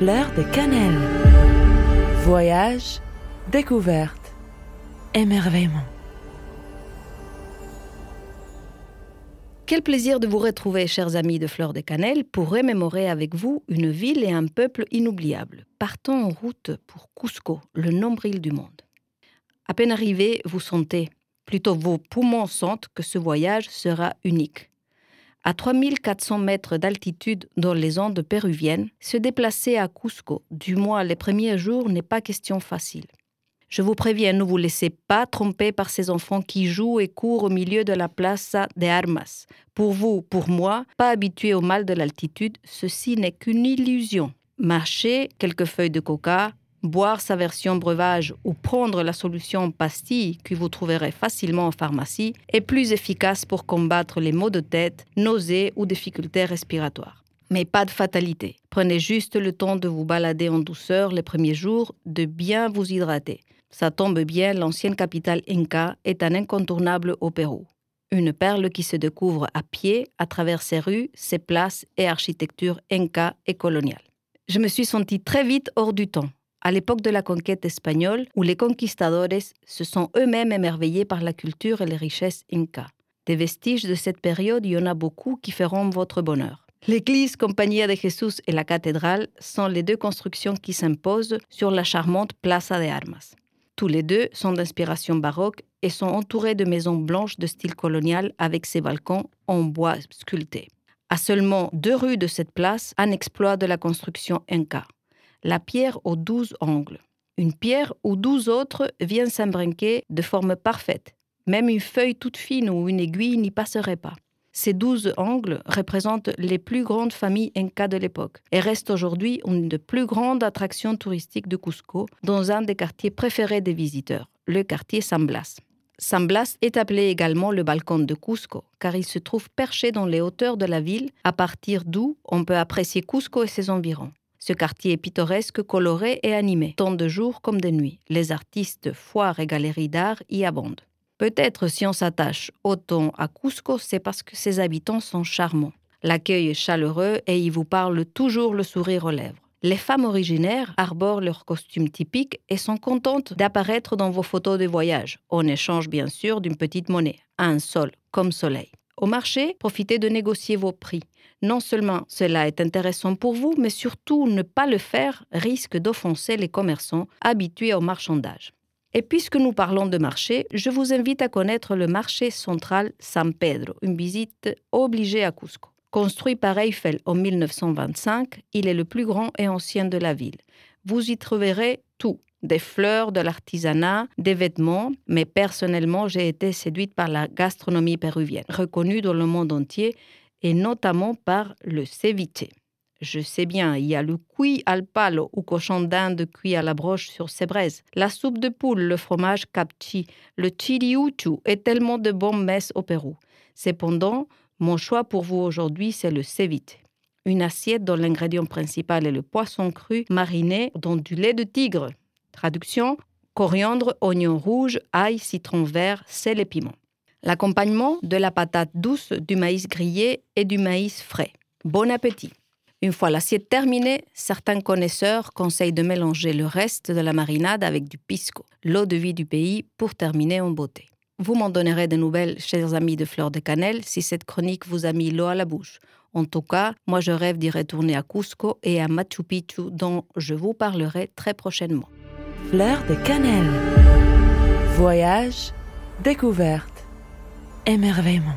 Fleur de cannelle. Voyage, découverte, émerveillement. Quel plaisir de vous retrouver, chers amis de Fleur de Cannelle, pour remémorer avec vous une ville et un peuple inoubliables. Partons en route pour Cusco, le nombril du monde. À peine arrivé, vous sentez, plutôt vos poumons sentent que ce voyage sera unique. À 3400 mètres d'altitude dans les Andes péruviennes, se déplacer à Cusco, du moins les premiers jours, n'est pas question facile. Je vous préviens, ne vous laissez pas tromper par ces enfants qui jouent et courent au milieu de la Plaza de Armas. Pour vous, pour moi, pas habitués au mal de l'altitude, ceci n'est qu'une illusion. Marcher, quelques feuilles de coca, boire sa version breuvage ou prendre la solution pastille que vous trouverez facilement en pharmacie est plus efficace pour combattre les maux de tête, nausées ou difficultés respiratoires. Mais pas de fatalité. Prenez juste le temps de vous balader en douceur les premiers jours, de bien vous hydrater. Ça tombe bien, l'ancienne capitale Inca est un incontournable au Pérou. Une perle qui se découvre à pied à travers ses rues, ses places et architecture Inca et coloniale. Je me suis sentie très vite hors du temps à l'époque de la conquête espagnole, où les conquistadores se sont eux-mêmes émerveillés par la culture et les richesses inca. Des vestiges de cette période, il y en a beaucoup qui feront votre bonheur. L'église Compañía de Jesús et la cathédrale sont les deux constructions qui s'imposent sur la charmante Plaza de Armas. Tous les deux sont d'inspiration baroque et sont entourés de maisons blanches de style colonial avec ses balcons en bois sculpté. À seulement deux rues de cette place, un exploit de la construction inca la pierre aux douze angles. Une pierre où douze autres viennent s'embrinquer de forme parfaite. Même une feuille toute fine ou une aiguille n'y passerait pas. Ces douze angles représentent les plus grandes familles incas de l'époque et restent aujourd'hui une des plus grandes attractions touristiques de Cusco, dans un des quartiers préférés des visiteurs, le quartier San Blas. San Blas est appelé également le balcon de Cusco, car il se trouve perché dans les hauteurs de la ville, à partir d'où on peut apprécier Cusco et ses environs. Ce quartier est pittoresque, coloré et animé, tant de jour comme de nuit. Les artistes, foires et galeries d'art y abondent. Peut-être si on s'attache autant à Cusco, c'est parce que ses habitants sont charmants. L'accueil est chaleureux et ils vous parlent toujours le sourire aux lèvres. Les femmes originaires arborent leurs costumes typiques et sont contentes d'apparaître dans vos photos de voyage, en échange bien sûr d'une petite monnaie, un sol comme soleil. Au marché, profitez de négocier vos prix. Non seulement cela est intéressant pour vous, mais surtout ne pas le faire risque d'offenser les commerçants habitués au marchandage. Et puisque nous parlons de marché, je vous invite à connaître le marché central San Pedro, une visite obligée à Cusco. Construit par Eiffel en 1925, il est le plus grand et ancien de la ville. Vous y trouverez tout, des fleurs, de l'artisanat, des vêtements, mais personnellement, j'ai été séduite par la gastronomie péruvienne, reconnue dans le monde entier, et notamment par le ceviche. Je sais bien, il y a le cuit al palo ou cochon d'Inde cuit à la broche sur ses braises, la soupe de poule, le fromage capchi, le chili uchu et tellement de bonnes messes au Pérou. Cependant, mon choix pour vous aujourd'hui, c'est le ceviche. Une assiette dont l'ingrédient principal est le poisson cru mariné dans du lait de tigre. Traduction coriandre, oignon rouge, ail, citron vert, sel et piment. L'accompagnement de la patate douce, du maïs grillé et du maïs frais. Bon appétit. Une fois l'assiette terminée, certains connaisseurs conseillent de mélanger le reste de la marinade avec du pisco, l'eau de vie du pays, pour terminer en beauté. Vous m'en donnerez des nouvelles, chers amis de Fleur de Cannelle, si cette chronique vous a mis l'eau à la bouche. En tout cas, moi je rêve d'y retourner à Cusco et à Machu Picchu, dont je vous parlerai très prochainement. Fleur de cannelle. Voyage, découverte, émerveillement.